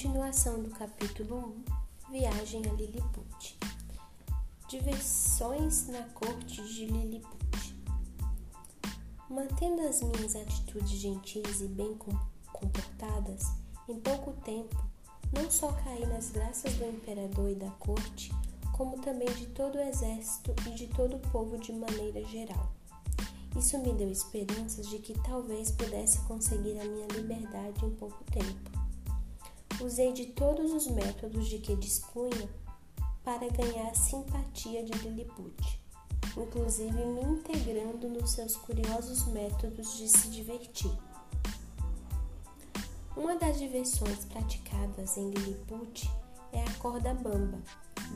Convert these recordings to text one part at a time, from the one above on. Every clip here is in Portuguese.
Continuação do capítulo 1 Viagem a Lilliput Diversões na corte de Lilliput Mantendo as minhas atitudes gentis e bem comportadas, em pouco tempo não só caí nas graças do imperador e da corte, como também de todo o exército e de todo o povo de maneira geral. Isso me deu esperanças de que talvez pudesse conseguir a minha liberdade em pouco tempo. Usei de todos os métodos de que dispunha para ganhar a simpatia de Lilliput, inclusive me integrando nos seus curiosos métodos de se divertir. Uma das diversões praticadas em Lilliput é a corda bamba.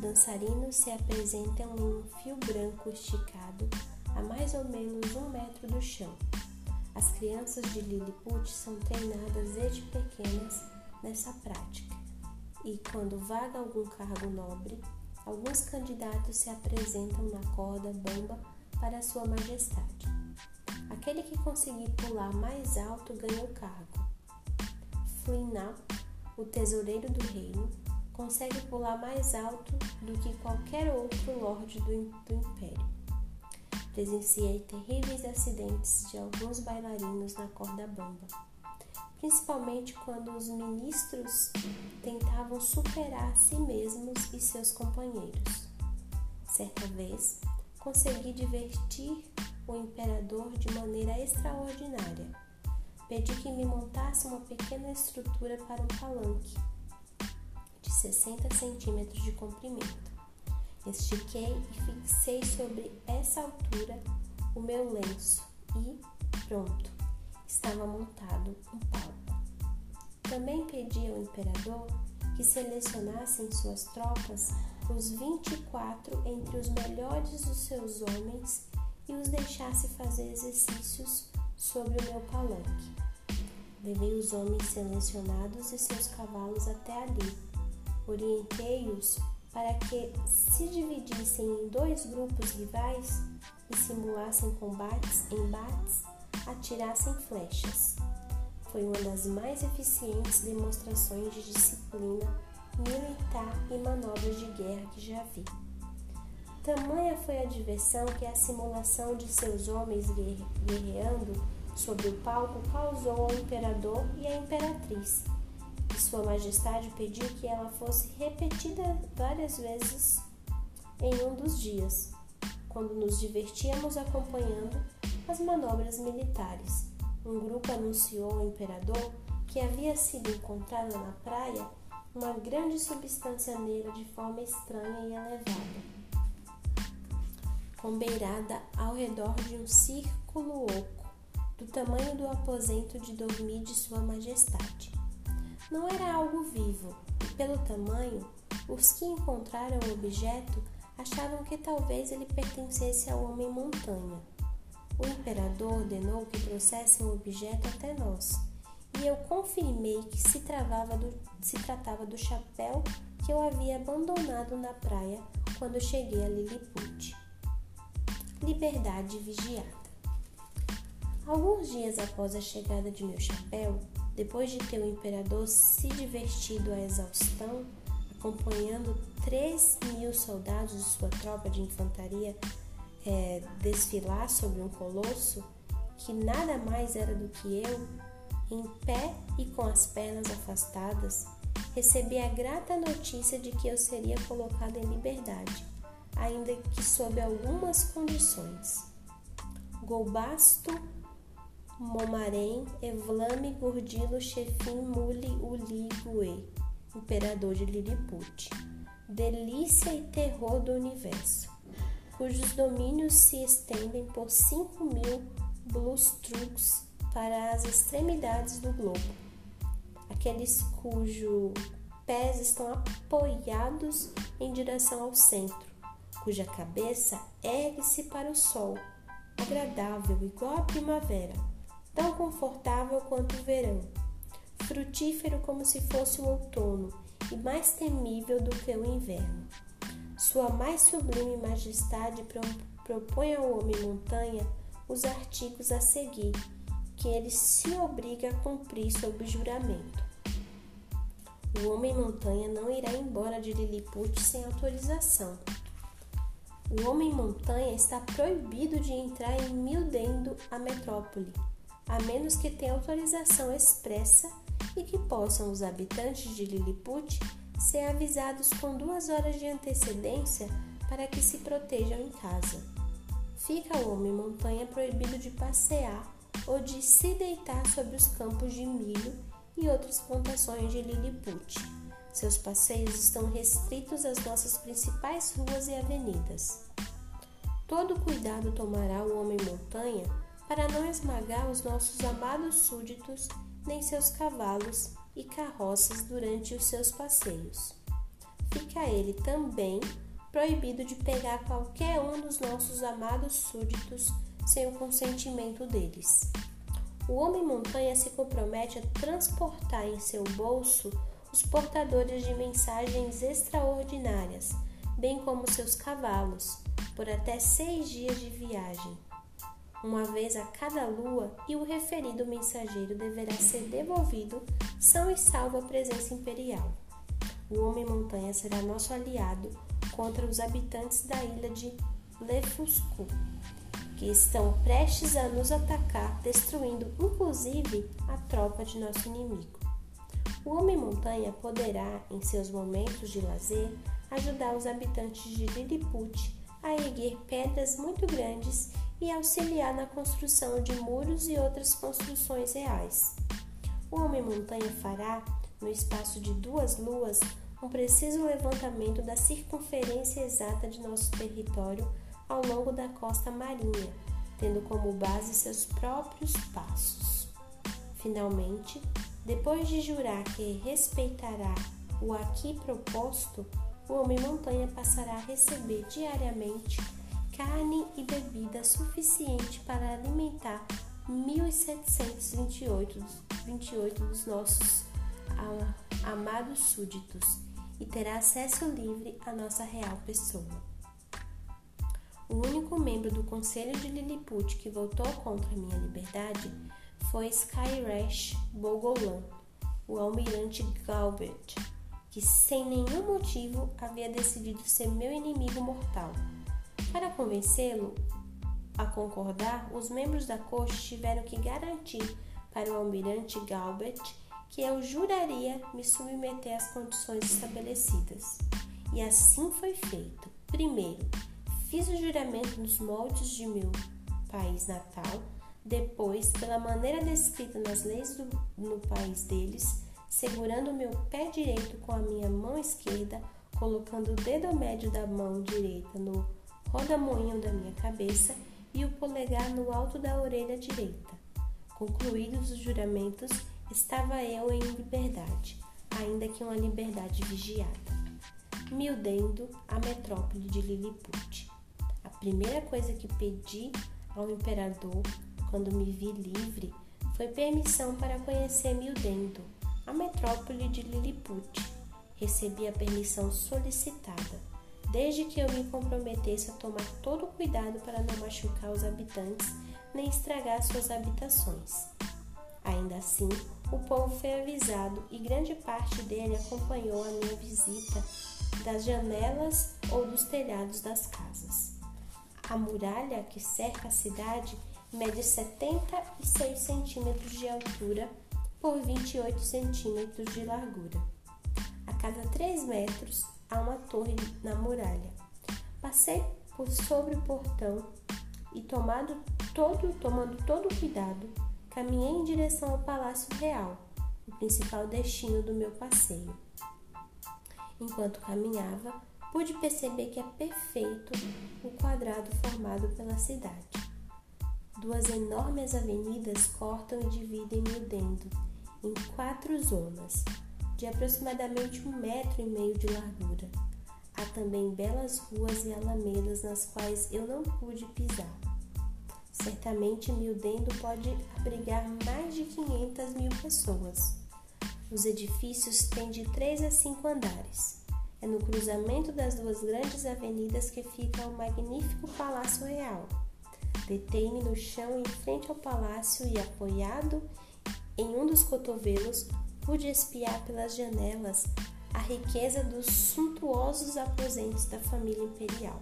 Dançarinos se apresentam em um fio branco esticado a mais ou menos um metro do chão. As crianças de Lilliput são treinadas desde pequenas nessa prática. E quando vaga algum cargo nobre, alguns candidatos se apresentam na corda bamba para Sua Majestade. Aquele que conseguir pular mais alto ganha o cargo. Flinap, o tesoureiro do reino, consegue pular mais alto do que qualquer outro lorde do, do império. Presenciei terríveis acidentes de alguns bailarinos na corda bamba principalmente quando os ministros tentavam superar si mesmos e seus companheiros. Certa vez, consegui divertir o imperador de maneira extraordinária. Pedi que me montasse uma pequena estrutura para um palanque de 60 centímetros de comprimento. Estiquei e fixei sobre essa altura o meu lenço e, pronto, estava montado um palco. Também pedi ao imperador que selecionasse em suas tropas os 24 entre os melhores dos seus homens e os deixasse fazer exercícios sobre o meu palanque. Levei os homens selecionados e seus cavalos até ali. Orientei-os para que se dividissem em dois grupos rivais e simulassem combates, embates atirassem flechas. Foi uma das mais eficientes demonstrações de disciplina militar e manobras de guerra que já vi. Tamanha foi a diversão que a simulação de seus homens guerreando sobre o palco causou ao imperador e à imperatriz. E Sua Majestade pediu que ela fosse repetida várias vezes em um dos dias, quando nos divertíamos acompanhando as manobras militares. Um grupo anunciou ao imperador que havia sido encontrada na praia uma grande substância negra de forma estranha e elevada, combeirada ao redor de um círculo oco, do tamanho do aposento de dormir de Sua Majestade. Não era algo vivo, e pelo tamanho, os que encontraram o objeto achavam que talvez ele pertencesse ao homem montanha. O imperador ordenou que trouxessem o objeto até nós, e eu confirmei que se, do, se tratava do chapéu que eu havia abandonado na praia quando cheguei a Lilliput. Liberdade vigiada. Alguns dias após a chegada de meu chapéu, depois de ter o imperador se divertido à exaustão, acompanhando 3 mil soldados de sua tropa de infantaria é, desfilar sobre um colosso que nada mais era do que eu, em pé e com as pernas afastadas, recebi a grata notícia de que eu seria colocado em liberdade, ainda que sob algumas condições. Golbasto Momarém Evlame Gurdilo Chefim Muli Uligue, imperador de Lilliput, delícia e terror do universo cujos domínios se estendem por 5 mil bluestrucks para as extremidades do globo, aqueles cujos pés estão apoiados em direção ao centro, cuja cabeça ergue-se para o sol, agradável igual à primavera, tão confortável quanto o verão, frutífero como se fosse o outono e mais temível do que o inverno. Sua mais sublime majestade propõe ao homem montanha os artigos a seguir, que ele se obriga a cumprir sob juramento. O homem-montanha não irá embora de Lilliput sem autorização. O homem-montanha está proibido de entrar em Mildendo, a metrópole, a menos que tenha autorização expressa e que possam os habitantes de Lilliput ser avisados com duas horas de antecedência para que se protejam em casa. Fica o homem-montanha proibido de passear ou de se deitar sobre os campos de milho e outras plantações de Lilliput. Seus passeios estão restritos às nossas principais ruas e avenidas. Todo cuidado tomará o homem-montanha para não esmagar os nossos amados súditos nem seus cavalos e carroças durante os seus passeios. Fica ele também proibido de pegar qualquer um dos nossos amados súditos sem o consentimento deles. O homem-montanha se compromete a transportar em seu bolso os portadores de mensagens extraordinárias, bem como seus cavalos, por até seis dias de viagem, uma vez a cada lua, e o referido mensageiro deverá ser devolvido são e salvo à presença imperial. O Homem-Montanha será nosso aliado contra os habitantes da ilha de Lefuscu, que estão prestes a nos atacar, destruindo inclusive a tropa de nosso inimigo. O Homem-Montanha poderá, em seus momentos de lazer, ajudar os habitantes de Lilliput a erguer pedras muito grandes e auxiliar na construção de muros e outras construções reais. O Homem-Montanha fará, no espaço de duas luas, um preciso levantamento da circunferência exata de nosso território ao longo da costa marinha, tendo como base seus próprios passos. Finalmente, depois de jurar que respeitará o aqui proposto, o Homem-Montanha passará a receber diariamente carne e bebida suficiente para alimentar 1728 28 dos nossos amados súditos e terá acesso livre à nossa real pessoa. O único membro do Conselho de Lilliput que votou contra minha liberdade foi Skyrash Bogolan, o almirante Galbert, que sem nenhum motivo havia decidido ser meu inimigo mortal. Para convencê-lo a concordar, os membros da corte tiveram que garantir para o almirante Galbert que eu juraria me submeter às condições estabelecidas. E assim foi feito. Primeiro, fiz o juramento nos moldes de meu país natal, depois, pela maneira descrita nas leis do, no país deles, segurando meu pé direito com a minha mão esquerda, colocando o dedo médio da mão direita no rodamoinho da minha cabeça e o polegar no alto da orelha direita. Concluídos os juramentos, estava eu em liberdade, ainda que uma liberdade vigiada. Mildendo a metrópole de Lilliput. A primeira coisa que pedi ao imperador quando me vi livre foi permissão para conhecer Mildendo a metrópole de Lilliput. Recebi a permissão solicitada, desde que eu me comprometesse a tomar todo o cuidado para não machucar os habitantes nem estragar suas habitações. Ainda assim, o povo foi avisado e grande parte dele acompanhou a minha visita das janelas ou dos telhados das casas. A muralha que cerca a cidade mede 76 centímetros de altura por 28 centímetros de largura. A cada 3 metros há uma torre na muralha. Passei por sobre o portão e tomado todo, tomando todo o cuidado, caminhei em direção ao Palácio Real, o principal destino do meu passeio. Enquanto caminhava, pude perceber que é perfeito o quadrado formado pela cidade. Duas enormes avenidas cortam e dividem Mildendo em quatro zonas, de aproximadamente um metro e meio de largura. Há também belas ruas e alamedas nas quais eu não pude pisar. Certamente Mildendo pode abrigar mais de 500 mil pessoas. Os edifícios têm de 3 a 5 andares. É no cruzamento das duas grandes avenidas que fica o magnífico Palácio Real. Detei-me no chão em frente ao palácio e, apoiado em um dos cotovelos, pude espiar pelas janelas a riqueza dos suntuosos aposentos da família imperial.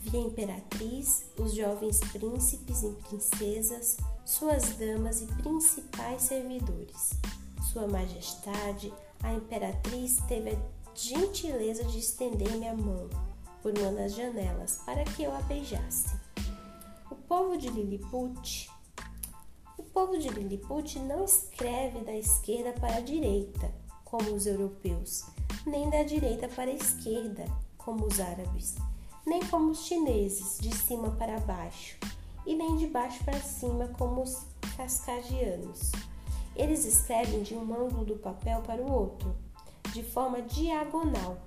Vi a imperatriz, os jovens príncipes e princesas, suas damas e principais servidores. Sua Majestade, a imperatriz, teve a gentileza de estender-me a mão por uma das janelas para que eu a beijasse. O povo de Lilliput povo de Lilliput não escreve da esquerda para a direita, como os europeus, nem da direita para a esquerda, como os árabes, nem como os chineses, de cima para baixo, e nem de baixo para cima, como os cascadianos. Eles escrevem de um ângulo do papel para o outro, de forma diagonal,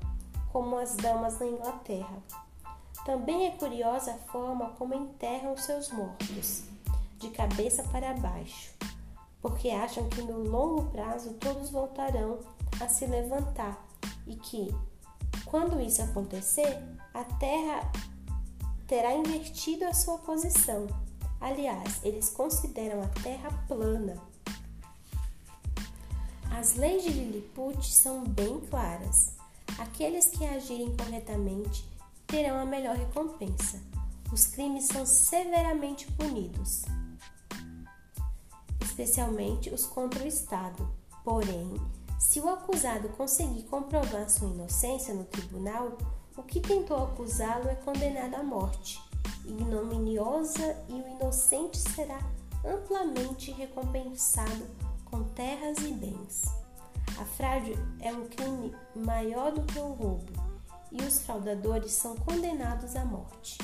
como as damas na Inglaterra. Também é curiosa a forma como enterram seus mortos, de cabeça para baixo, porque acham que no longo prazo todos voltarão a se levantar e que, quando isso acontecer, a Terra terá invertido a sua posição. Aliás, eles consideram a Terra plana. As leis de Lilliput são bem claras. Aqueles que agirem corretamente terão a melhor recompensa. Os crimes são severamente punidos, especialmente os contra o Estado. Porém, se o acusado conseguir comprovar sua inocência no tribunal, o que tentou acusá-lo é condenado à morte, ignominiosa, e o inocente será amplamente recompensado com terras e bens. A fraude é um crime maior do que o roubo, e os fraudadores são condenados à morte.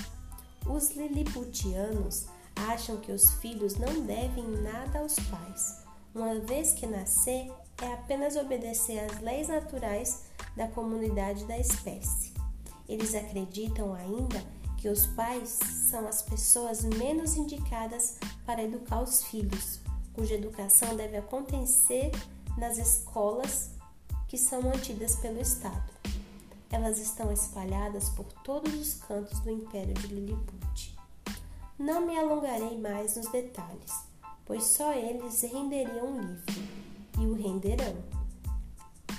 Os liliputianos acham que os filhos não devem nada aos pais. Uma vez que nascer, é apenas obedecer às leis naturais da comunidade da espécie. Eles acreditam ainda que os pais são as pessoas menos indicadas para educar os filhos, cuja educação deve acontecer nas escolas que são mantidas pelo Estado. Elas estão espalhadas por todos os cantos do Império de Lilliput. Não me alongarei mais nos detalhes, pois só eles renderiam um livro, e o renderão.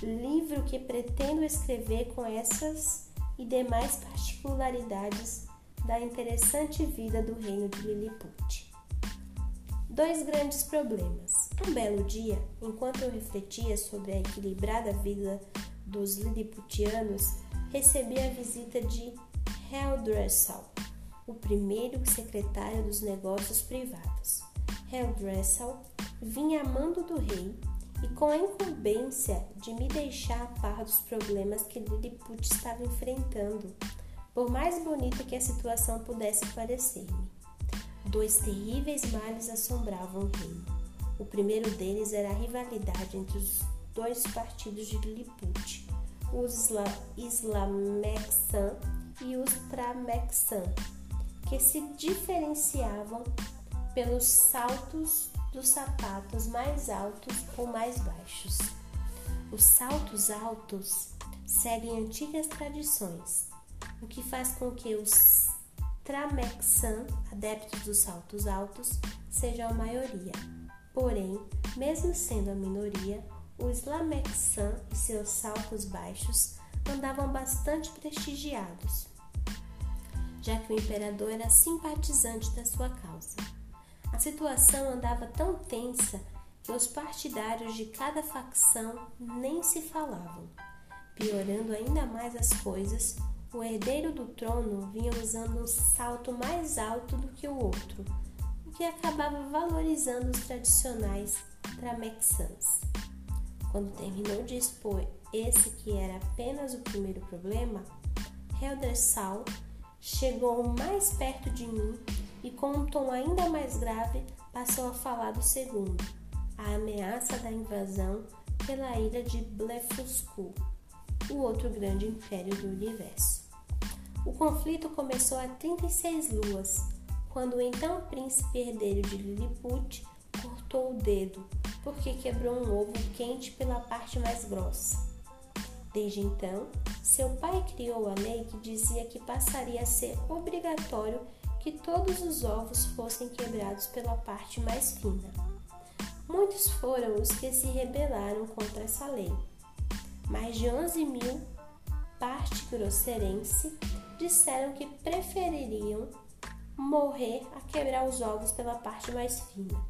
Livro que pretendo escrever com essas e demais particularidades da interessante vida do reino de Lilliput. Dois grandes problemas. Um belo dia, enquanto eu refletia sobre a equilibrada vida dos Lilliputianos, recebi a visita de Heldressel, o primeiro secretário dos negócios privados. Heldressel vinha a mando do rei e com a incumbência de me deixar a par dos problemas que Lilliput estava enfrentando, por mais bonita que a situação pudesse parecer-me. Dois terríveis males assombravam o reino. O primeiro deles era a rivalidade entre os dois partidos de Lilliput, os Islamexan e os Pramexan, que se diferenciavam pelos saltos dos sapatos mais altos ou mais baixos. Os saltos altos seguem antigas tradições, o que faz com que os Tramexan, adeptos dos saltos altos, sejam a maioria. Porém, mesmo sendo a minoria, os Lamexan e seus saltos baixos andavam bastante prestigiados, já que o imperador era simpatizante da sua causa. A situação andava tão tensa que os partidários de cada facção nem se falavam. Piorando ainda mais as coisas, o herdeiro do trono vinha usando um salto mais alto do que o outro, o que acabava valorizando os tradicionais tramexãs. Quando terminou de expor esse que era apenas o primeiro problema, Heldersal chegou mais perto de mim e, com um tom ainda mais grave, passou a falar do segundo, a ameaça da invasão pela ilha de Blefuscu, o outro grande império do universo. O conflito começou há 36 luas, quando o então príncipe herdeiro de Lilliput cortou o dedo porque quebrou um ovo quente pela parte mais grossa. Desde então, seu pai criou a lei que dizia que passaria a ser obrigatório que todos os ovos fossem quebrados pela parte mais fina. Muitos foram os que se rebelaram contra essa lei. Mais de 11 mil parte grosserense disseram que prefeririam morrer a quebrar os ovos pela parte mais fina.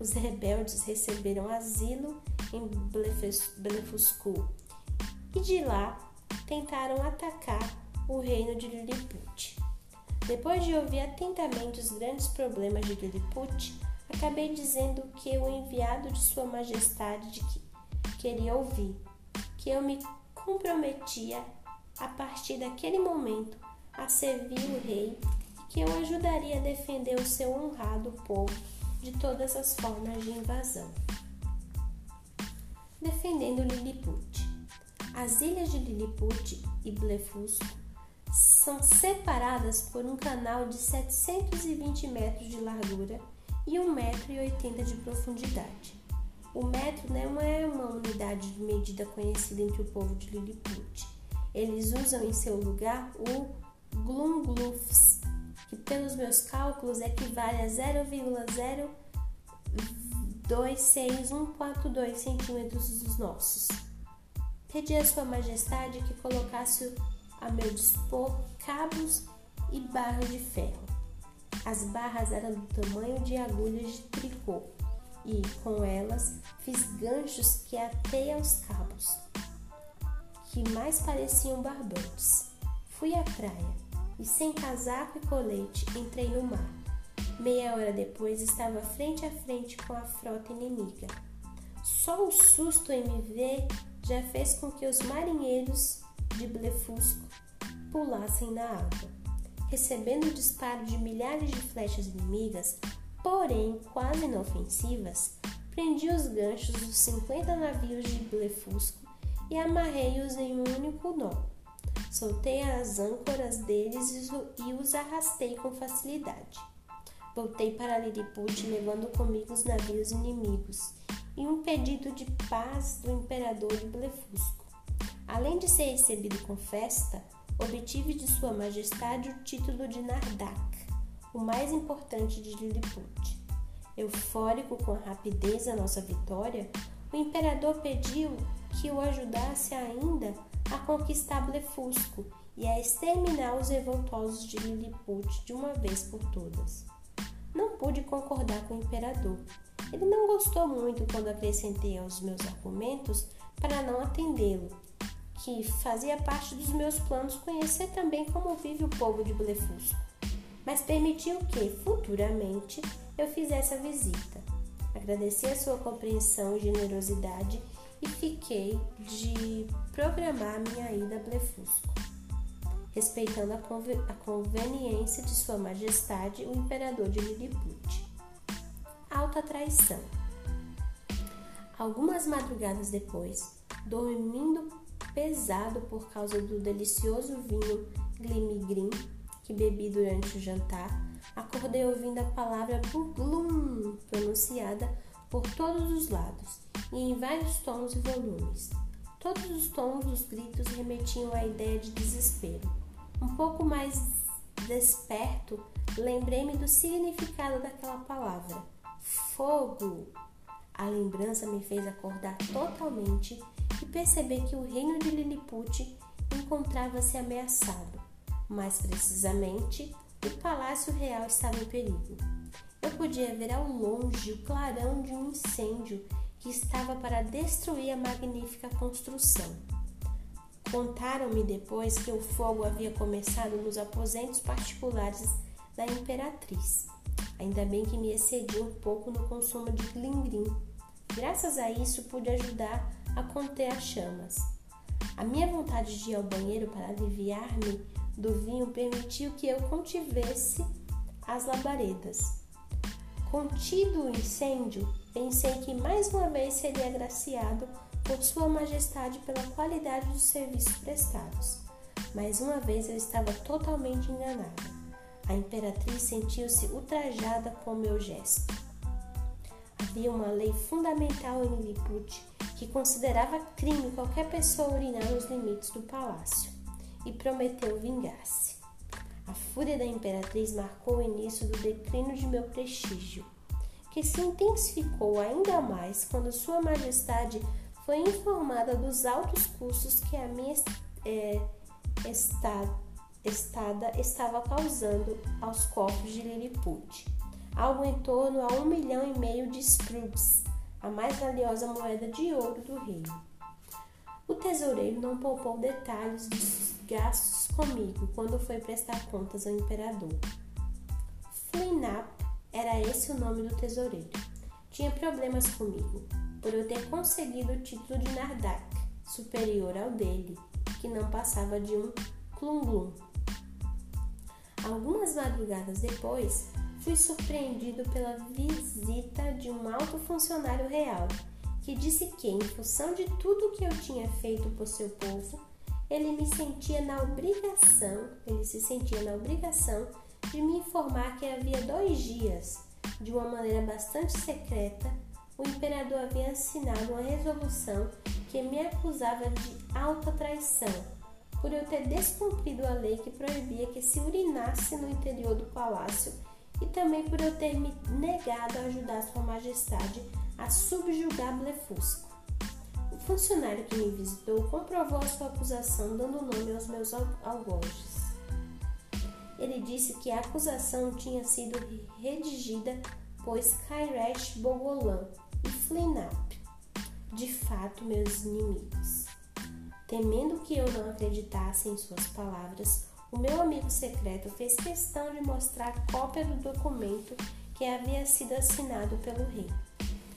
Os rebeldes receberam asilo em Blefuscu e de lá tentaram atacar o reino de Lilliput. Depois de ouvir atentamente os grandes problemas de Lilliput, acabei dizendo que o enviado de Sua Majestade de que queria ouvir, que eu me comprometia a partir daquele momento a servir o rei e que eu ajudaria a defender o seu honrado povo de todas as formas de invasão. Defendendo Lilliput. As ilhas de Lilliput e Blefusco são separadas por um canal de 720 metros de largura e 1,80m de profundidade. O metro não é uma unidade de medida conhecida entre o povo de Lilliput. Eles usam em seu lugar o Glumglufs, que pelos meus cálculos equivale a 0,026142 centímetros dos nossos. Pedi a Sua Majestade que colocasse a meu dispor cabos e barras de ferro. As barras eram do tamanho de agulhas de tricô e, com elas, fiz ganchos que atei aos cabos, que mais pareciam barbantes. Fui à praia e, sem casaco e colete, entrei no mar. Meia hora depois, estava frente a frente com a frota inimiga. Só o susto em me ver já fez com que os marinheiros de Blefusco pulassem na água. Recebendo o disparo de milhares de flechas inimigas, porém quase inofensivas, prendi os ganchos dos 50 navios de Blefusco e amarrei-os em um único nó. Soltei as âncoras deles e os arrastei com facilidade. Voltei para Lilliput levando comigo os navios inimigos e um pedido de paz do imperador de Blefusco. Além de ser recebido com festa, obtive de Sua Majestade o título de Nardak, o mais importante de Lilliput. Eufórico com a rapidez da nossa vitória, o imperador pediu que o ajudasse ainda a conquistar Blefusco e a exterminar os revoltosos de Lilliput de uma vez por todas. Não pude concordar com o imperador ele não gostou muito quando acrescentei aos meus argumentos para não atendê-lo, que fazia parte dos meus planos conhecer também como vive o povo de Blefusco, mas permitiu que, futuramente, eu fizesse a visita. Agradeci a sua compreensão e generosidade e fiquei de programar minha ida a Blefusco, respeitando a, conveniência de Sua Majestade, o Imperador de Lilliput alta traição. Algumas madrugadas depois, dormindo pesado por causa do delicioso vinho Glimigrim que bebi durante o jantar, acordei ouvindo a palavra Buglum pronunciada por todos os lados e em vários tons e volumes. Todos os tons dos gritos remetiam à ideia de desespero. Um pouco mais desperto, lembrei-me do significado daquela palavra Fogo! A lembrança me fez acordar totalmente e perceber que o reino de Lilliput encontrava-se ameaçado. Mais precisamente, o palácio real estava em perigo. Eu podia ver ao longe o clarão de um incêndio que estava para destruir a magnífica construção. Contaram-me depois que o fogo havia começado nos aposentos particulares da imperatriz. Ainda bem que me excedi um pouco no consumo de glingrim. Graças a isso pude ajudar a conter as chamas. A minha vontade de ir ao banheiro para aliviar-me do vinho permitiu que eu contivesse as labaredas. Contido o incêndio, pensei que mais uma vez seria agraciado por Sua Majestade pela qualidade dos serviços prestados. Mais uma vez eu estava totalmente enganada. A imperatriz sentiu-se ultrajada com meu gesto. Havia uma lei fundamental em Lilliput que considerava crime qualquer pessoa urinar nos limites do palácio e prometeu vingar-se. A fúria da imperatriz marcou o início do declínio de meu prestígio. que se intensificou ainda mais quando Sua Majestade foi informada dos altos custos que a minha é, estada, estada estava causando aos cofres de Lilliput, algo em torno a um milhão e meio de sprugs, a mais valiosa moeda de ouro do reino. O tesoureiro não poupou detalhes dos gastos comigo quando foi prestar contas ao imperador. Flinap era esse o nome do tesoureiro. Tinha problemas comigo, por eu ter conseguido o título de Nardak, superior ao dele, que não passava de um clum-glum. Algumas madrugadas depois, fui surpreendido pela visita de um alto funcionário real, que disse que, em função de tudo que eu tinha feito por seu povo, ele me sentia na obrigação, ele se sentia na obrigação de me informar que havia dois dias, de uma maneira bastante secreta, o imperador havia assinado uma resolução que me acusava de alta traição, por eu ter descumprido a lei que proibia que se urinasse no interior do palácio e também por eu ter me negado a ajudar Sua Majestade a subjugar Blefusco. O funcionário que me visitou comprovou a sua acusação dando nome aos meus algozes. Ele disse que a acusação tinha sido redigida por Skyresh Bogolan e Flinap, de fato meus inimigos. Temendo que eu não acreditasse em suas palavras, o meu amigo secreto fez questão de mostrar cópia do documento que havia sido assinado pelo rei.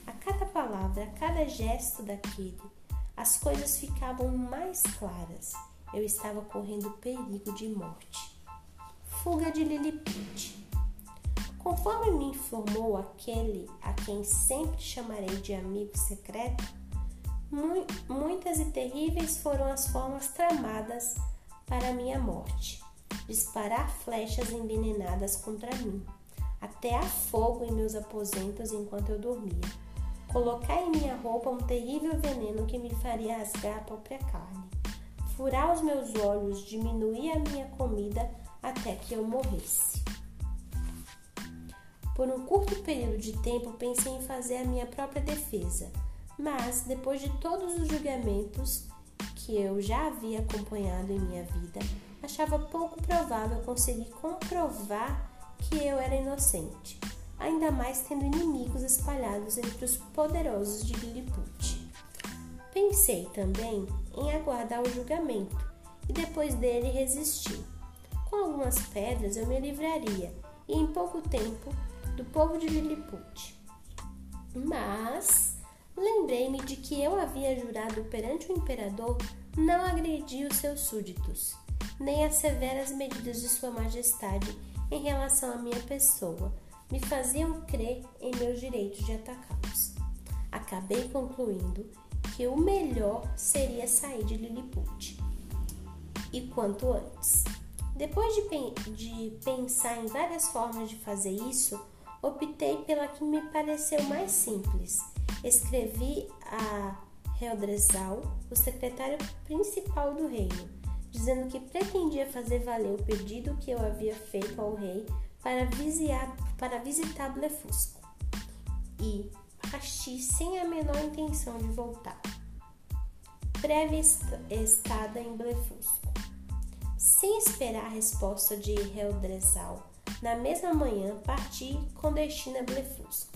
A cada palavra, a cada gesto daquele, as coisas ficavam mais claras. Eu estava correndo perigo de morte fuga de Lilliput. Conforme me informou aquele a quem sempre chamarei de amigo secreto, mu muitas e terríveis foram as formas tramadas para minha morte. Disparar flechas envenenadas contra mim, até a fogo em meus aposentos enquanto eu dormia. Colocar em minha roupa um terrível veneno que me faria rasgar a própria carne. Furar os meus olhos, diminuir a minha comida até que eu morresse. Por um curto período de tempo pensei em fazer a minha própria defesa, mas depois de todos os julgamentos que eu já havia acompanhado em minha vida, achava pouco provável conseguir comprovar que eu era inocente, ainda mais tendo inimigos espalhados entre os poderosos de Lilliput. Pensei também em aguardar o julgamento e depois dele resistir. Com algumas pedras eu me livraria, e em pouco tempo, do povo de Lilliput. Mas lembrei-me de que eu havia jurado perante o imperador não agredir os seus súditos, nem as severas medidas de Sua Majestade em relação à minha pessoa me faziam crer em meus direitos de atacá-los. Acabei concluindo que o melhor seria sair de Lilliput. E quanto antes. Depois de, de pensar em várias formas de fazer isso, optei pela que me pareceu mais simples. Escrevi a Reldresal, o secretário principal do reino, dizendo que pretendia fazer valer o pedido que eu havia feito ao rei para, visitar, para visitar Blefusco. E parti sem a menor intenção de voltar. Breve estada em Blefusco. Sem esperar a resposta de Reldresal, na mesma manhã parti com destino a Blefusco.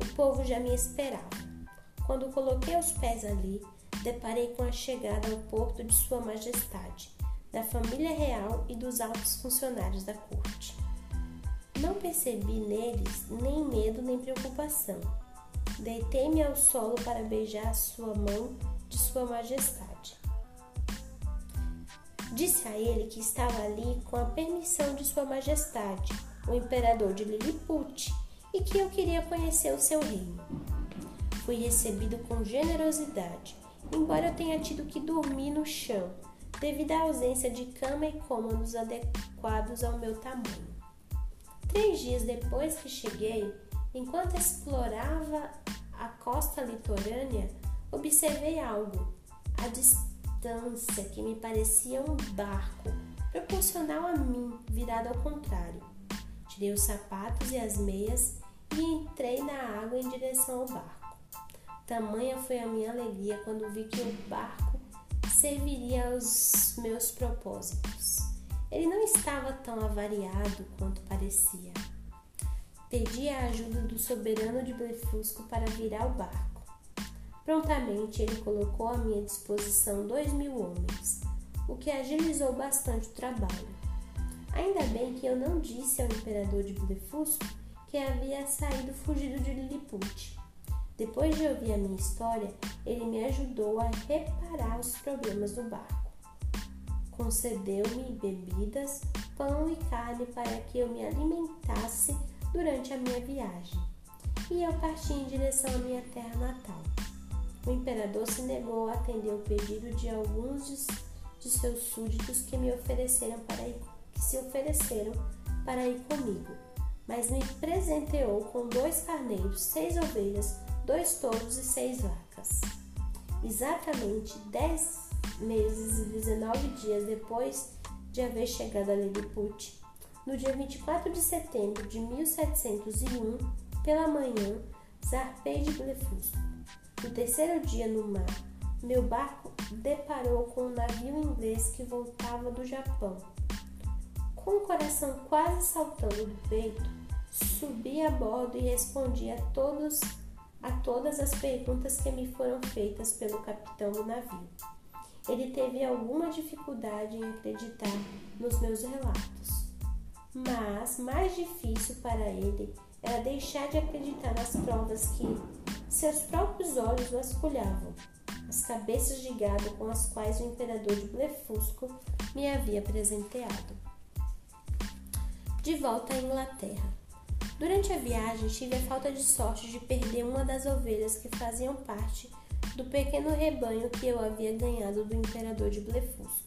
O povo já me esperava. Quando coloquei os pés ali, deparei com a chegada ao porto de Sua Majestade, da família real e dos altos funcionários da corte. Não percebi neles nem medo nem preocupação. Deitei-me ao solo para beijar a sua mão de Sua Majestade. Disse a ele que estava ali com a permissão de Sua Majestade, o imperador de Lilliput, e que eu queria conhecer o seu reino. Fui recebido com generosidade, embora eu tenha tido que dormir no chão, devido à ausência de cama e cômodos adequados ao meu tamanho. Três dias depois que cheguei, enquanto explorava a costa litorânea, observei algo. A distância distância que me parecia um barco, proporcional a mim, virado ao contrário. Tirei os sapatos e as meias e entrei na água em direção ao barco. Tamanha foi a minha alegria quando vi que o barco serviria aos meus propósitos. Ele não estava tão avariado quanto parecia. Pedi a ajuda do soberano de Blefusco para virar o barco. Prontamente ele colocou à minha disposição dois mil homens, o que agilizou bastante o trabalho. Ainda bem que eu não disse ao imperador de Blefusco que havia saído fugido de Lilliput. Depois de ouvir a minha história, ele me ajudou a reparar os problemas do barco. Concedeu-me bebidas, pão e carne para que eu me alimentasse durante a minha viagem. E eu parti em direção à minha terra natal. O imperador se negou a atender o pedido de alguns de, seus súditos que me ofereceram para ir, que se ofereceram para ir comigo, mas me presenteou com dois carneiros, seis ovelhas, dois touros e seis vacas. Exatamente dez meses e 19 dias depois de haver chegado a Lilliput, no dia 24 de setembro de 1701, pela manhã, zarpei de Blefusco. No terceiro dia no mar, meu barco deparou com um navio inglês que voltava do Japão. Com o coração quase saltando do peito, subi a bordo e respondi a todos a todas as perguntas que me foram feitas pelo capitão do navio. Ele teve alguma dificuldade em acreditar nos meus relatos, mas mais difícil para ele era deixar de acreditar nas provas que seus próprios olhos vasculhavam, as cabeças de gado com as quais o imperador de Blefusco me havia presenteado. De volta à Inglaterra. Durante a viagem, tive a falta de sorte de perder uma das ovelhas que faziam parte do pequeno rebanho que eu havia ganhado do imperador de Blefusco.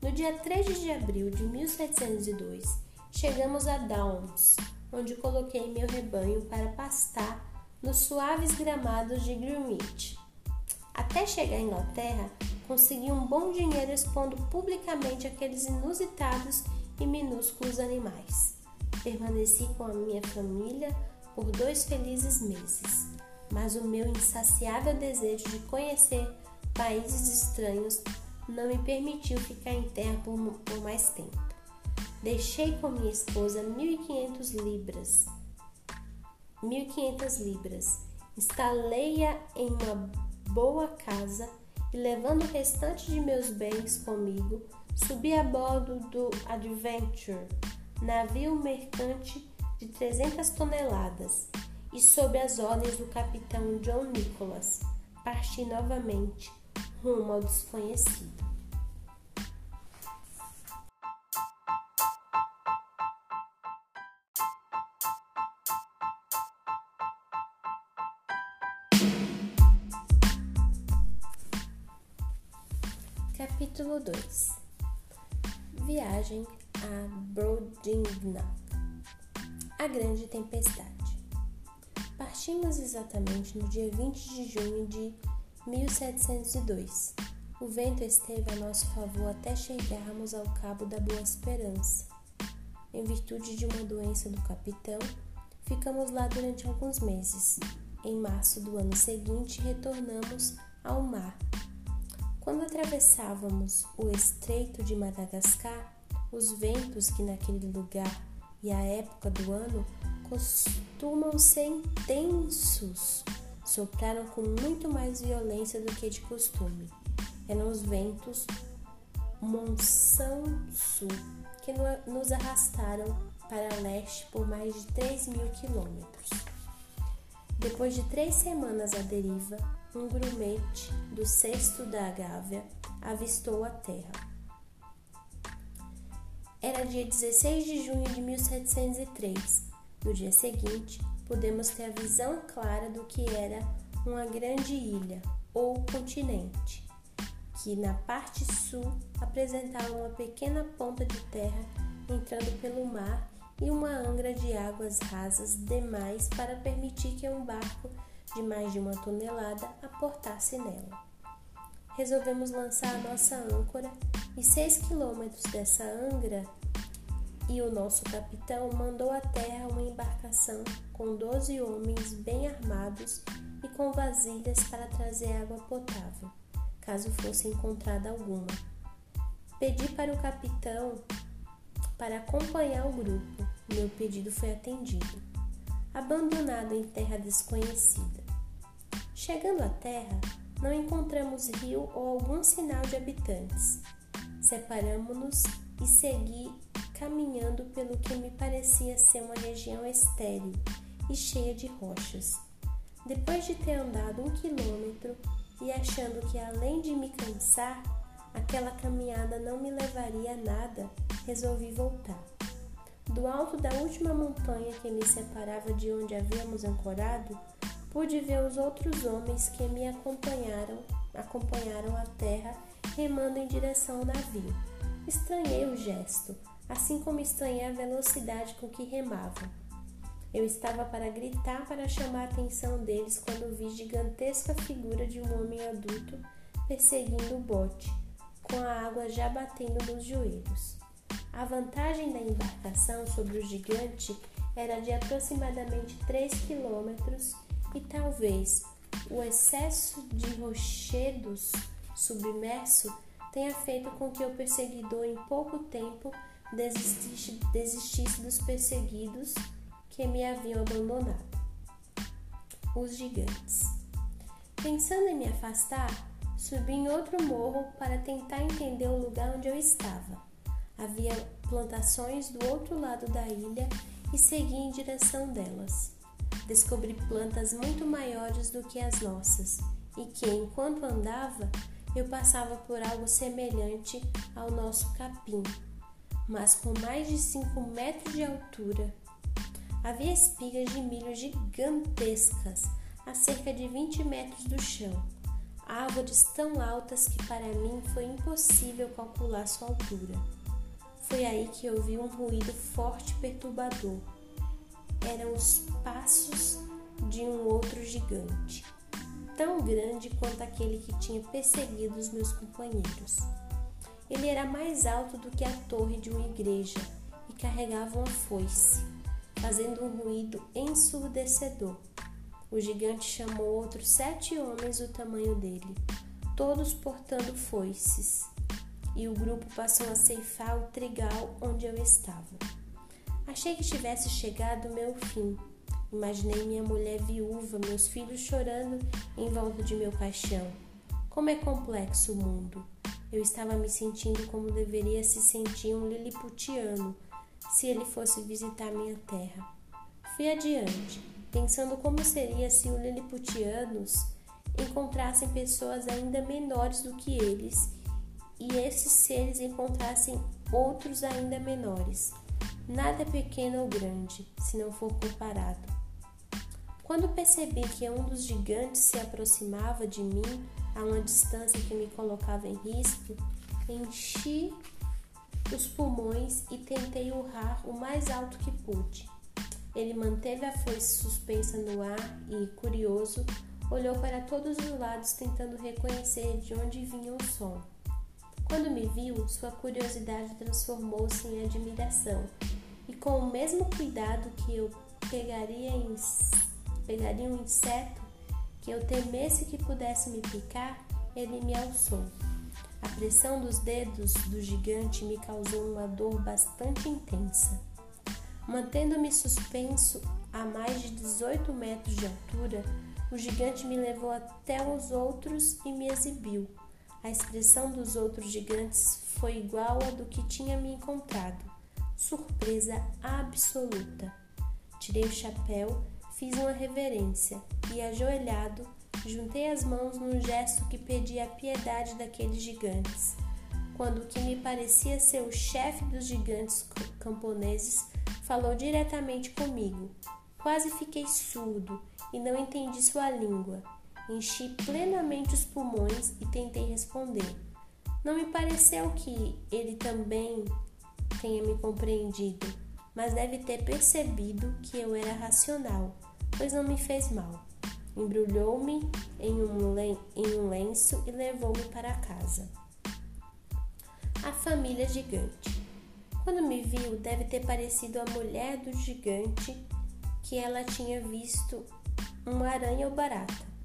No dia 3 de abril de 1702, chegamos a Downs, onde coloquei meu rebanho para pastar nos suaves gramados de Greenwich. Até chegar à Inglaterra, consegui um bom dinheiro expondo publicamente aqueles inusitados e minúsculos animais. Permaneci com a minha família por dois felizes meses, mas o meu insaciável desejo de conhecer países estranhos não me permitiu ficar em terra por, por mais tempo. Deixei com minha esposa 1.500 libras. 1.500 libras. Instalei-a em uma boa casa e, levando o restante de meus bens comigo, subi a bordo do Adventure navio mercante de 300 toneladas, e sob as ordens do capitão John Nicholas, parti novamente rumo ao desconhecido. Capítulo 2 Viagem a Brodingna, a grande tempestade. Partimos exatamente no dia 20 de junho de 1702. O vento esteve a nosso favor até chegarmos ao Cabo da Boa Esperança. Em virtude de uma doença do capitão, ficamos lá durante alguns meses. Em março do ano seguinte, retornamos ao mar. Quando atravessávamos o Estreito de Madagascar, os ventos que naquele lugar e a época do ano costumam ser intensos sopraram com muito mais violência do que de costume. Eram os ventos Monção-Sul que nos arrastaram para leste por mais de 3 mil quilômetros. Depois de três semanas à deriva, um grumete do cesto da Gávea avistou a terra. Era dia 16 de junho de 1703. No dia seguinte, podemos ter a visão clara do que era uma grande ilha ou continente, que na parte sul apresentava uma pequena ponta de terra entrando pelo mar e uma angra de águas rasas demais para permitir que um barco de mais de uma tonelada aportasse nela. Resolvemos lançar a nossa âncora e seis quilômetros dessa angra e o nosso capitão mandou à terra uma embarcação com doze homens bem armados e com vasilhas para trazer água potável, caso fosse encontrada alguma. Pedi para o capitão para acompanhar o grupo. Meu pedido foi atendido. Abandonado em terra desconhecida. Chegando à terra, não encontramos rio ou algum sinal de habitantes. Separamos-nos e segui caminhando pelo que me parecia ser uma região estéril e cheia de rochas. Depois de ter andado um quilômetro e achando que além de me cansar, aquela caminhada não me levaria a nada, resolvi voltar. Do alto da última montanha que me separava de onde havíamos ancorado, pude ver os outros homens que me acompanharam, acompanharam a terra remando em direção ao navio. Estranhei o gesto, assim como estranhei a velocidade com que remavam. Eu estava para gritar para chamar a atenção deles quando vi gigantesca figura de um homem adulto perseguindo o bote, com a água já batendo nos joelhos. A vantagem da embarcação sobre o gigante era de aproximadamente 3 quilômetros e talvez o excesso de rochedos submerso tenha feito com que o perseguidor em pouco tempo desistisse, desistisse dos perseguidos que me haviam abandonado. Os gigantes. Pensando em me afastar, subi em outro morro para tentar entender o lugar onde eu estava. Havia plantações do outro lado da ilha e segui em direção delas. Descobri plantas muito maiores do que as nossas e que, enquanto andava, eu passava por algo semelhante ao nosso capim, mas com mais de 5 metros de altura. Havia espigas de milho gigantescas, a cerca de 20 metros do chão, árvores tão altas que para mim foi impossível calcular sua altura. Foi aí que ouvi um ruído forte e perturbador. Eram os passos de um outro gigante tão grande quanto aquele que tinha perseguido os meus companheiros. Ele era mais alto do que a torre de uma igreja e carregava uma foice, fazendo um ruído ensurdecedor. O gigante chamou outros sete homens do tamanho dele, todos portando foices, e o grupo passou a ceifar o trigal onde eu estava. Achei que tivesse chegado o meu fim Imaginei minha mulher viúva, meus filhos chorando em volta de meu caixão. Como é complexo o mundo. Eu estava me sentindo como deveria se sentir um liliputiano se ele fosse visitar minha terra. Fui adiante, pensando como seria se os liliputianos encontrassem pessoas ainda menores do que eles e esses seres encontrassem outros ainda menores. Nada é pequeno ou grande se não for comparado. Quando percebi que um dos gigantes se aproximava de mim a uma distância que me colocava em risco, enchi os pulmões e tentei urrar o mais alto que pude. Ele manteve a foice suspensa no ar e, curioso, olhou para todos os lados tentando reconhecer de onde vinha o som. Quando me viu, sua curiosidade transformou-se em admiração, e com o mesmo cuidado que eu pegaria em pegaria um inseto que eu temesse que pudesse me picar, ele me alçou. A pressão dos dedos do gigante me causou uma dor bastante intensa. Mantendo-me suspenso a mais de 18 metros de altura, o gigante me levou até os outros e me exibiu. A expressão dos outros gigantes foi igual à do que tinha me encontrado. Surpresa absoluta. Tirei o chapéu Fiz uma reverência e, ajoelhado, juntei as mãos num gesto que pedia a piedade daqueles gigantes. Quando o que me parecia ser o chefe dos gigantes camponeses falou diretamente comigo. Quase fiquei surdo e não entendi sua língua. Enchi plenamente os pulmões e tentei responder. Não me pareceu que ele também tenha me compreendido, mas deve ter percebido que eu era racional pois não me fez mal. Embrulhou-me em, um em um lenço e levou-me para casa. A família gigante. Quando me viu, deve ter parecido a mulher do gigante que ela tinha visto uma aranha ou barata.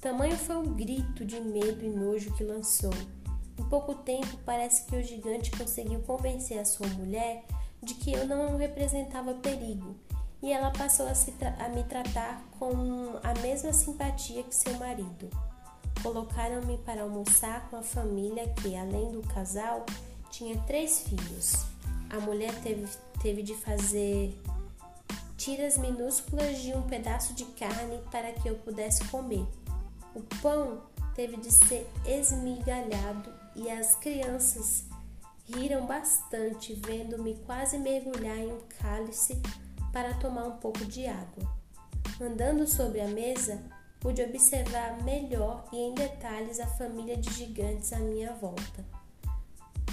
Tamanho foi o grito de medo e nojo que lançou. Em pouco tempo, parece que o gigante conseguiu convencer a sua mulher de que eu não representava perigo e ela passou a, a me tratar com a mesma simpatia que seu marido. Colocaram-me para almoçar com a família que, além do casal, tinha três filhos. A mulher teve, teve de fazer tiras minúsculas de um pedaço de carne para que eu pudesse comer. O pão teve de ser esmigalhado e as crianças riram bastante vendo-me quase mergulhar em um cálice para tomar um pouco de água. Andando sobre a mesa, pude observar melhor e em detalhes a família de gigantes à minha volta.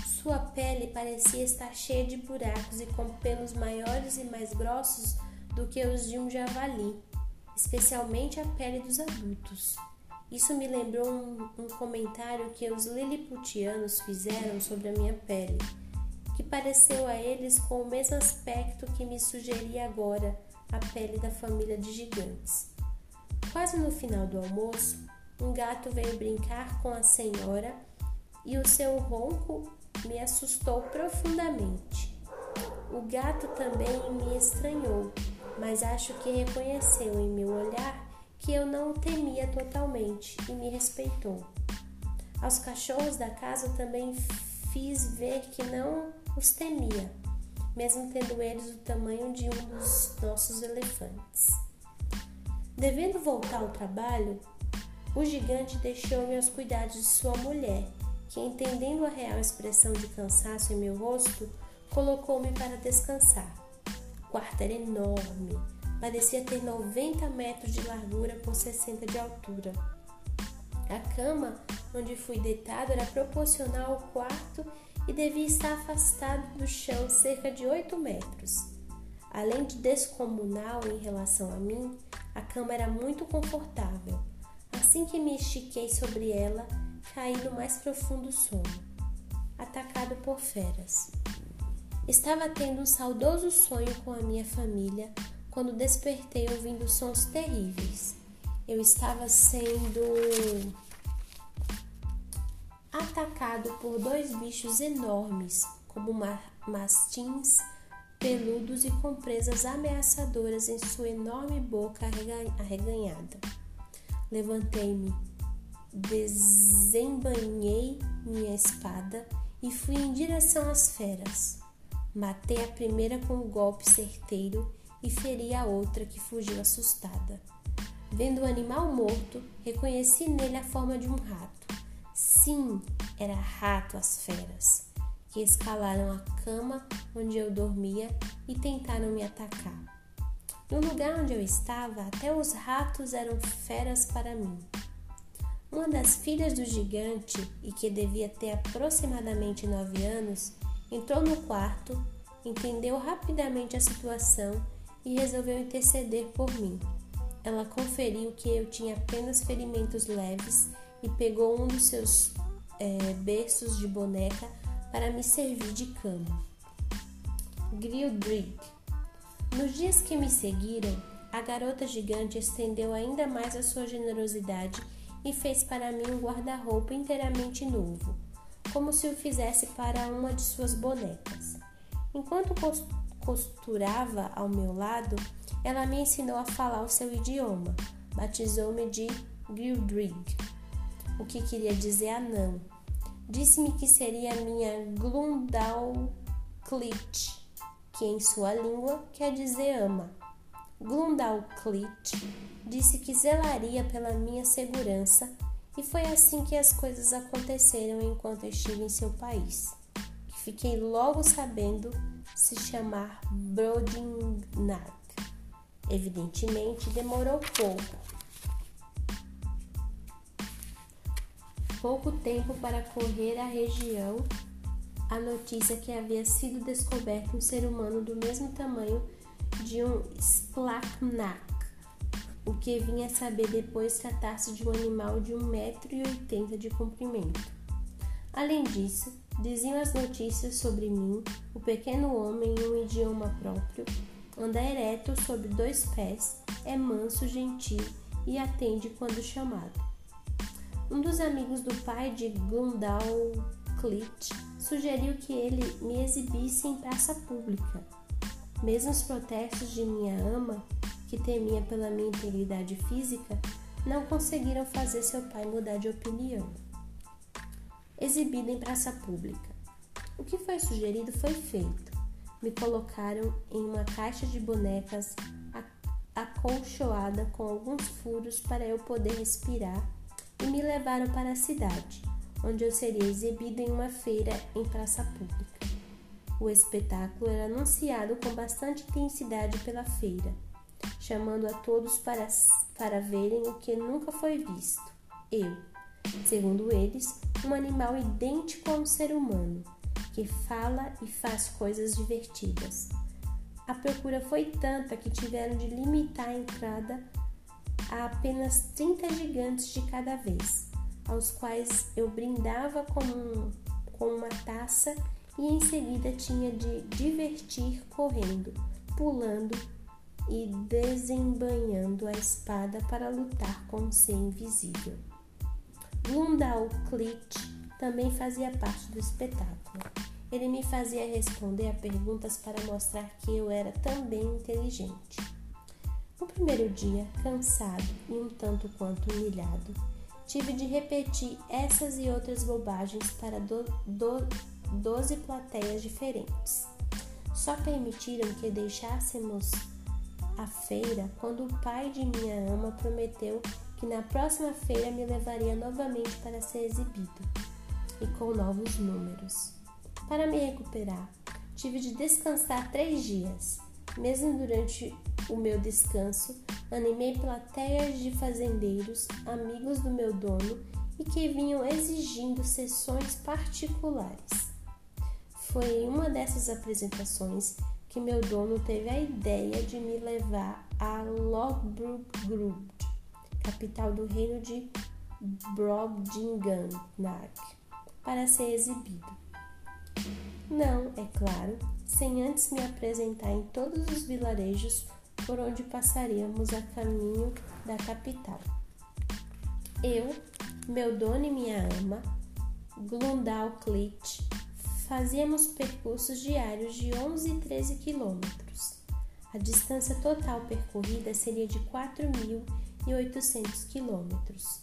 Sua pele parecia estar cheia de buracos e com pelos maiores e mais grossos do que os de um javali, especialmente a pele dos adultos. Isso me lembrou um, um comentário que os liliputianos fizeram sobre a minha pele que pareceu a eles com o mesmo aspecto que me sugeria agora a pele da família de gigantes. Quase no final do almoço, um gato veio brincar com a senhora e o seu ronco me assustou profundamente. O gato também me estranhou, mas acho que reconheceu em meu olhar que eu não o temia totalmente e me respeitou. Aos cachorros da casa também fiz ver que não os temia, mesmo tendo eles o tamanho de um dos nossos elefantes. Devendo voltar ao trabalho, o gigante deixou-me aos cuidados de sua mulher, que, entendendo a real expressão de cansaço em meu rosto, colocou-me para descansar. O quarto era enorme, parecia ter 90 metros de largura por 60 de altura. A cama onde fui deitado era proporcional ao quarto e devia estar afastado do chão cerca de 8 metros. Além de descomunal em relação a mim, a cama era muito confortável. Assim que me estiquei sobre ela, caí no mais profundo sono, atacado por feras. Estava tendo um saudoso sonho com a minha família quando despertei ouvindo sons terríveis. Eu estava sendo atacado por dois bichos enormes, como mastins peludos e com presas ameaçadoras em sua enorme boca arreganhada. Levantei-me, desembanhei minha espada e fui em direção às feras. Matei a primeira com um golpe certeiro e feri a outra que fugiu assustada. Vendo o animal morto, reconheci nele a forma de um rato. Sim, era rato as feras, que escalaram a cama onde eu dormia e tentaram me atacar. No lugar onde eu estava, até os ratos eram feras para mim. Uma das filhas do gigante, e que devia ter aproximadamente nove anos, entrou no quarto, entendeu rapidamente a situação e resolveu interceder por mim. Ela conferiu que eu tinha apenas ferimentos leves e pegou um dos seus é, berços de boneca para me servir de cama. Grildrig. Nos dias que me seguiram, a garota gigante estendeu ainda mais a sua generosidade e fez para mim um guarda-roupa inteiramente novo, como se o fizesse para uma de suas bonecas. Enquanto costurava ao meu lado, ela me ensinou a falar o seu idioma. Batizou-me de Grildrig o que queria dizer anão. Disse-me que seria minha Glundalclit, que em sua língua quer dizer ama. Glundalclit disse que zelaria pela minha segurança e foi assim que as coisas aconteceram enquanto estive em seu país. Que fiquei logo sabendo se chamar Brodingnag. Evidentemente demorou pouco pouco tempo para correr à região a notícia que havia sido descoberto um ser humano do mesmo tamanho de um splachnak, o que vinha a saber depois tratar-se de um animal de 1,80m de comprimento. Além disso, Diziam as notícias sobre mim, o pequeno homem em um idioma próprio, anda ereto sobre dois pés, é manso, gentil e atende quando chamado. Um dos amigos do pai de Glundal Clit sugeriu que ele me exibisse em praça pública. Mesmo os protestos de minha ama, que temia pela minha integridade física, não conseguiram fazer seu pai mudar de opinião. Exibida em praça pública. O que foi sugerido foi feito. Me colocaram em uma caixa de bonecas acolchoada com alguns furos para eu poder respirar e me levaram para a cidade, onde eu seria exibido em uma feira em praça pública. O espetáculo era anunciado com bastante intensidade pela feira, chamando a todos para, para verem o que nunca foi visto. Eu, segundo eles, um animal idêntico a um ser humano, que fala e faz coisas divertidas. A procura foi tanta que tiveram de limitar a entrada a apenas 30 gigantes de cada vez, aos quais eu brindava com, um, com uma taça e em seguida tinha de divertir correndo, pulando e desembanhando a espada para lutar com o ser invisível. Gundal Clit também fazia parte do espetáculo. Ele me fazia responder a perguntas para mostrar que eu era também inteligente. No primeiro dia, cansado e um tanto quanto humilhado, tive de repetir essas e outras bobagens para do, do, doze plateias diferentes. Só permitiram que deixássemos a feira quando o pai de minha ama prometeu que na próxima feira me levaria novamente para ser exibido e com novos números. Para me recuperar, tive de descansar três dias. Mesmo durante o meu descanso, animei plateias de fazendeiros, amigos do meu dono e que vinham exigindo sessões particulares. Foi em uma dessas apresentações que meu dono teve a ideia de me levar a Logbrook capital do reino de Brobdingnag, para ser exibido. Não, é claro, sem antes me apresentar em todos os vilarejos por onde passaríamos a caminho da capital. Eu, meu dono e minha ama, Glundal Clit, fazíamos percursos diários de 11 e 13 quilômetros. A distância total percorrida seria de 4.800 quilômetros.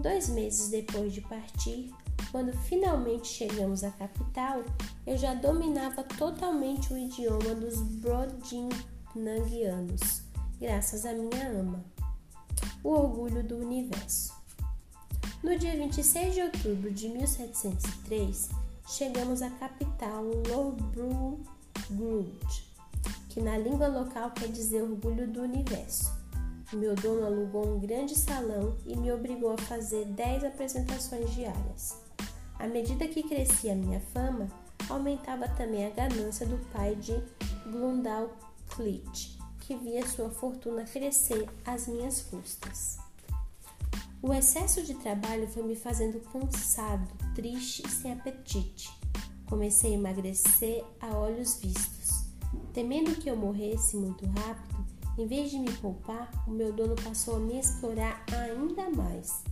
Dois meses depois de partir, quando finalmente chegamos à capital, eu já dominava totalmente o idioma dos Brodingnangianos, graças à minha ama. O orgulho do universo. No dia 26 de outubro de 1703, chegamos à capital Lorbrulgrud, que na língua local quer dizer orgulho do universo. Meu dono alugou um grande salão e me obrigou a fazer 10 apresentações diárias. À medida que crescia a minha fama, aumentava também a ganância do pai de Glundal Clit, que via sua fortuna crescer às minhas custas. O excesso de trabalho foi me fazendo cansado, triste e sem apetite. Comecei a emagrecer a olhos vistos. Temendo que eu morresse muito rápido, em vez de me poupar, o meu dono passou a me explorar ainda mais.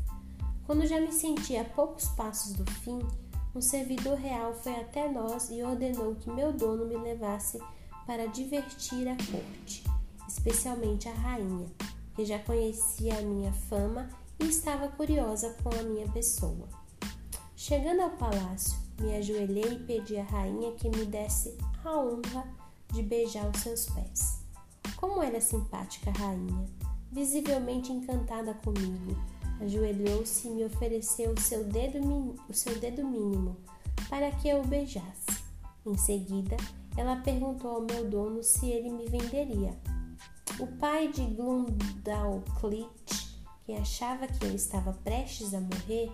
Quando já me senti a poucos passos do fim, um servidor real foi até nós e ordenou que meu dono me levasse para divertir a corte, especialmente a rainha, que já conhecia a minha fama e estava curiosa com a minha pessoa. Chegando ao palácio, me ajoelhei e pedi à rainha que me desse a honra de beijar os seus pés. Como era simpática rainha, visivelmente encantada comigo, ajoelhou-se e me ofereceu o seu, dedo, o seu dedo mínimo para que eu o beijasse. Em seguida, ela perguntou ao meu dono se ele me venderia. O pai de Glundalclit, que achava que eu estava prestes a morrer,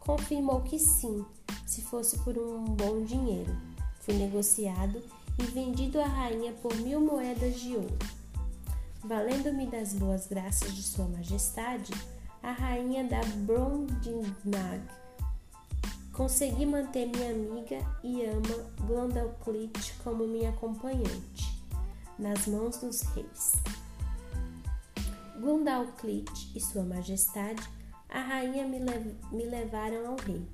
confirmou que sim, se fosse por um bom dinheiro. Fui negociado e vendido à rainha por mil moedas de ouro. Valendo-me das boas graças de Sua Majestade, a rainha da Brondingnag Consegui manter minha amiga e ama Glandalclitch como minha acompanhante, nas mãos dos reis. Glandalclitch e Sua Majestade, a rainha me, lev me levaram ao rei.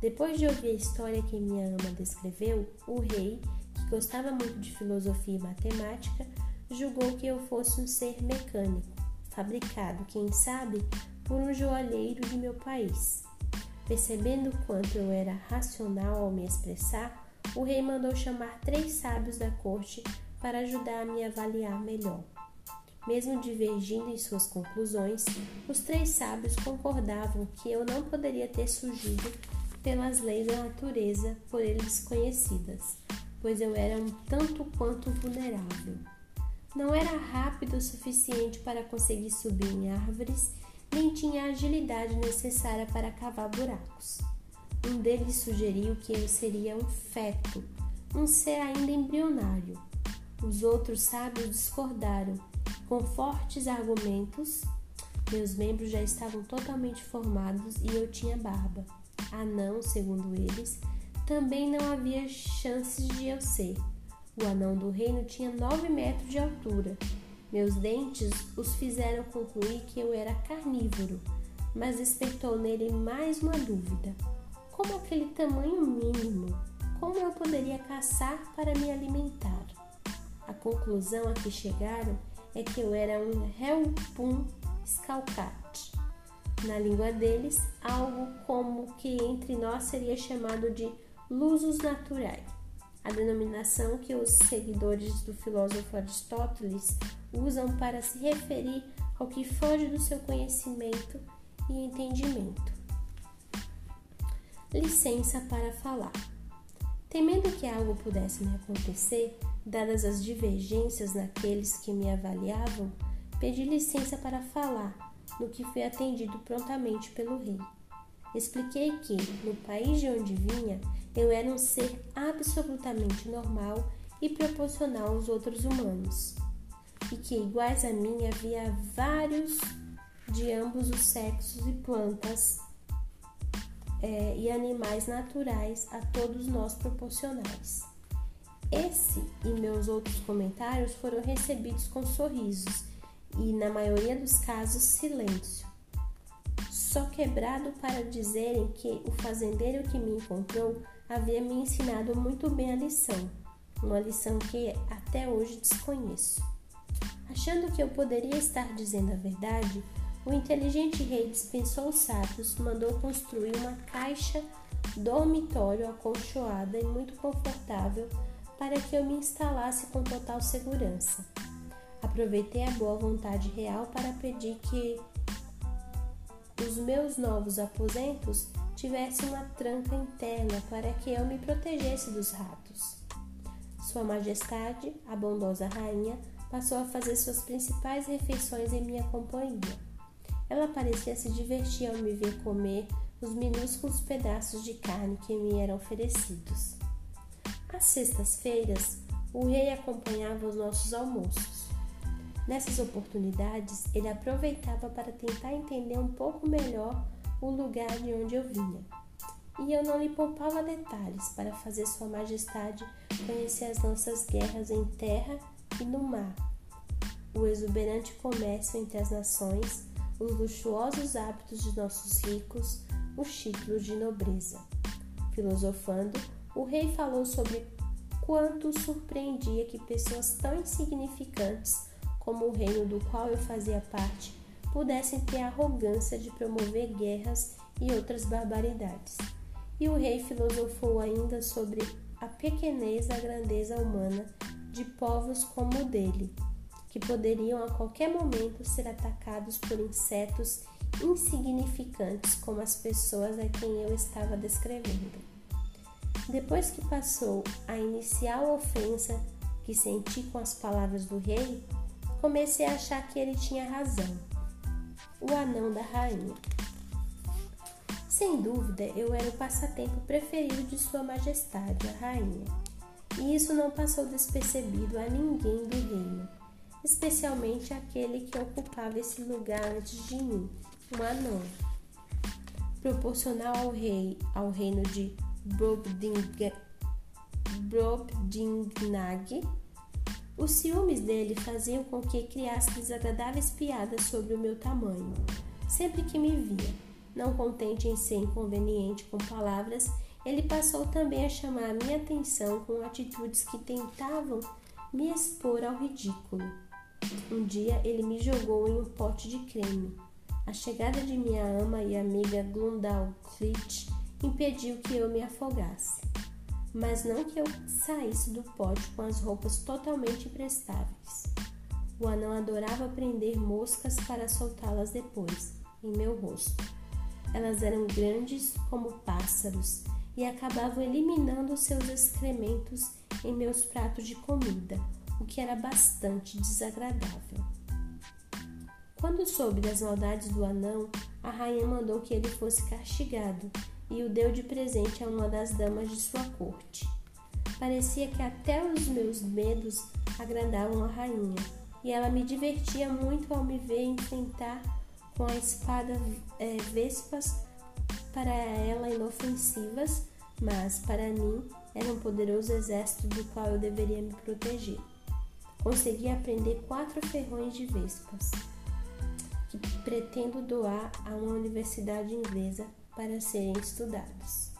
Depois de ouvir a história que minha ama descreveu, o rei, gostava muito de filosofia e matemática, julgou que eu fosse um ser mecânico, fabricado, quem sabe, por um joalheiro de meu país. Percebendo quanto eu era racional ao me expressar, o rei mandou chamar três sábios da corte para ajudar a me avaliar melhor. Mesmo divergindo em suas conclusões, os três sábios concordavam que eu não poderia ter surgido pelas leis da natureza por eles conhecidas, pois eu era um tanto quanto vulnerável. Não era rápido o suficiente para conseguir subir em árvores nem tinha a agilidade necessária para cavar buracos. Um deles sugeriu que eu seria um feto, um ser ainda embrionário. Os outros sábios discordaram. Com fortes argumentos, meus membros já estavam totalmente formados e eu tinha barba. Anão, segundo eles, também não havia chances de eu ser. O anão do reino tinha nove metros de altura meus dentes os fizeram concluir que eu era carnívoro, mas despertou nele mais uma dúvida: como aquele tamanho mínimo? Como eu poderia caçar para me alimentar? A conclusão a que chegaram é que eu era um Helpum scalcat. Na língua deles, algo como que entre nós seria chamado de lusos naturais a denominação que os seguidores do filósofo Aristóteles usam para se referir ao que foge do seu conhecimento e entendimento. Licença para falar. Temendo que algo pudesse me acontecer, dadas as divergências naqueles que me avaliavam, pedi licença para falar, no que fui atendido prontamente pelo rei. Expliquei que, no país de onde vinha, eu era um ser absolutamente normal e proporcional aos outros humanos, e que, iguais a mim, havia vários de ambos os sexos e plantas é, e animais naturais a todos nós proporcionais. Esse e meus outros comentários foram recebidos com sorrisos e, na maioria dos casos, silêncio só quebrado para dizerem que o fazendeiro que me encontrou havia me ensinado muito bem a lição, uma lição que até hoje desconheço. Achando que eu poderia estar dizendo a verdade, o inteligente rei dispensou os sábios, mandou construir uma caixa dormitório acolchoada e muito confortável para que eu me instalasse com total segurança. Aproveitei a boa vontade real para pedir que os meus novos aposentos tivessem uma tranca interna para que eu me protegesse dos ratos. Sua Majestade, a bondosa rainha, passou a fazer suas principais refeições em minha companhia. Ela parecia se divertir ao me ver comer os minúsculos pedaços de carne que me eram oferecidos. Às sextas-feiras, o rei acompanhava os nossos almoços. Nessas oportunidades, ele aproveitava para tentar entender um pouco melhor o lugar de onde eu vinha. E eu não lhe poupava detalhes para fazer Sua Majestade conhecer as nossas guerras em terra e no mar, o exuberante comércio entre as nações, os luxuosos hábitos de nossos ricos, os títulos de nobreza. Filosofando, o rei falou sobre quanto surpreendia que pessoas tão insignificantes como o reino do qual eu fazia parte, pudessem ter a arrogância de promover guerras e outras barbaridades. E o rei filosofou ainda sobre a pequenez e a grandeza humana de povos como o dele, que poderiam a qualquer momento ser atacados por insetos insignificantes como as pessoas a quem eu estava descrevendo. Depois que passou a inicial ofensa que senti com as palavras do rei, comecei a achar que ele tinha razão. O anão da rainha. Sem dúvida, eu era o passatempo preferido de Sua Majestade, a rainha, e isso não passou despercebido a ninguém do reino, especialmente aquele que ocupava esse lugar antes de mim, um anão. proporcional ao rei, ao reino de Brobdingnag, os ciúmes dele faziam com que criasse desagradáveis piadas sobre o meu tamanho, sempre que me via. Não contente em ser inconveniente com palavras, ele passou também a chamar a minha atenção com atitudes que tentavam me expor ao ridículo. Um dia ele me jogou em um pote de creme. A chegada de minha ama e amiga Glundal Clit impediu que eu me afogasse, mas não que eu saísse do pote com as roupas totalmente imprestáveis. O anão adorava prender moscas para soltá-las depois, em meu rosto. Elas eram grandes como pássaros e acabavam eliminando seus excrementos em meus pratos de comida, o que era bastante desagradável. Quando soube das maldades do anão, a rainha mandou que ele fosse castigado e o deu de presente a uma das damas de sua corte. Parecia que até os meus medos agradavam a rainha, e ela me divertia muito ao me ver enfrentar com a espada é, vespas para ela inofensivas, mas para mim era um poderoso exército do qual eu deveria me proteger. Consegui aprender quatro ferrões de vespas, que pretendo doar a uma universidade inglesa para serem estudados.